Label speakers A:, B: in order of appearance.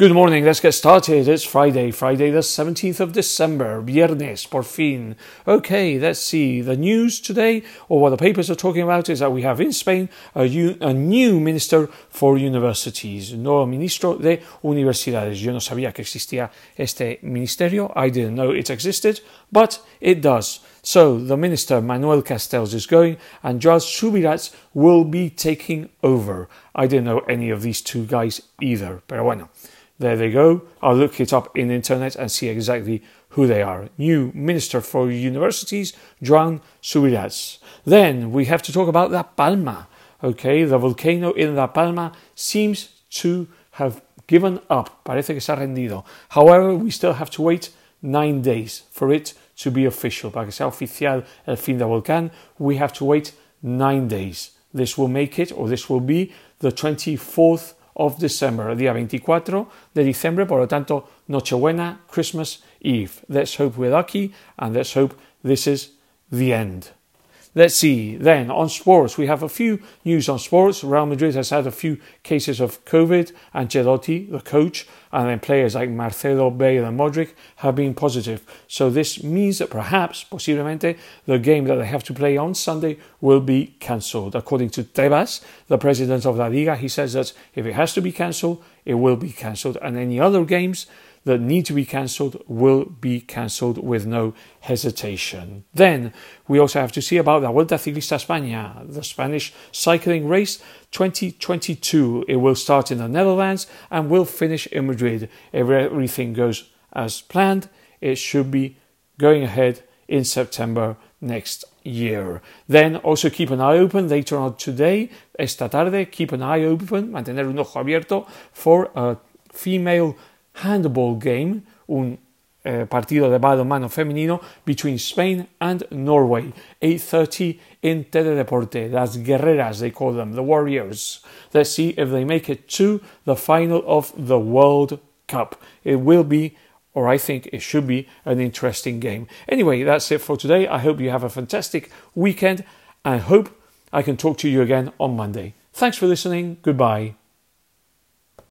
A: Good morning, let's get started. It's Friday, Friday the 17th of December, viernes, por fin. Okay, let's see. The news today, or what the papers are talking about, is that we have in Spain a, a new minister for universities, nuevo ministro de universidades. Yo no sabía que existía este ministerio. I didn't know it existed, but it does. So the minister Manuel Castells is going, and Joan Subirats will be taking over. I didn't know any of these two guys either, pero bueno. There they go. I'll look it up in the internet and see exactly who they are. New Minister for Universities, Joan Subirats. Then we have to talk about La Palma. Okay, the volcano in La Palma seems to have given up. Parece que se ha rendido. However, we still have to wait nine days for it to be official. Para que sea oficial el fin del volcán, we have to wait nine days. This will make it, or this will be, the 24th of December, día 24 de diciembre, por lo tanto, Nochebuena, Christmas Eve. Let's hope we're lucky and let's hope this is the end. Let's see. Then on sports, we have a few news on sports. Real Madrid has had a few cases of COVID. Ancelotti, the coach, and then players like Marcelo, Bale, and Modric have been positive. So this means that perhaps, posiblemente, the game that they have to play on Sunday will be cancelled. According to Tebas, the president of La Liga, he says that if it has to be cancelled, it will be cancelled, and any other games that need to be cancelled will be cancelled with no hesitation. Then we also have to see about the Vuelta Ciclista España, the Spanish cycling race 2022. It will start in the Netherlands and will finish in Madrid. If everything goes as planned, it should be going ahead in September next year. Then also keep an eye open later on today, esta tarde, keep an eye open, mantener un ojo abierto for a female handball game, un eh, partido de balonmano femenino between Spain and Norway. 8.30 in Teledeporte. Las guerreras, they call them, the warriors. Let's see if they make it to the final of the World Cup. It will be or I think it should be an interesting game. Anyway, that's it for today. I hope you have a fantastic weekend I hope I can talk to you again on Monday. Thanks for listening. Goodbye.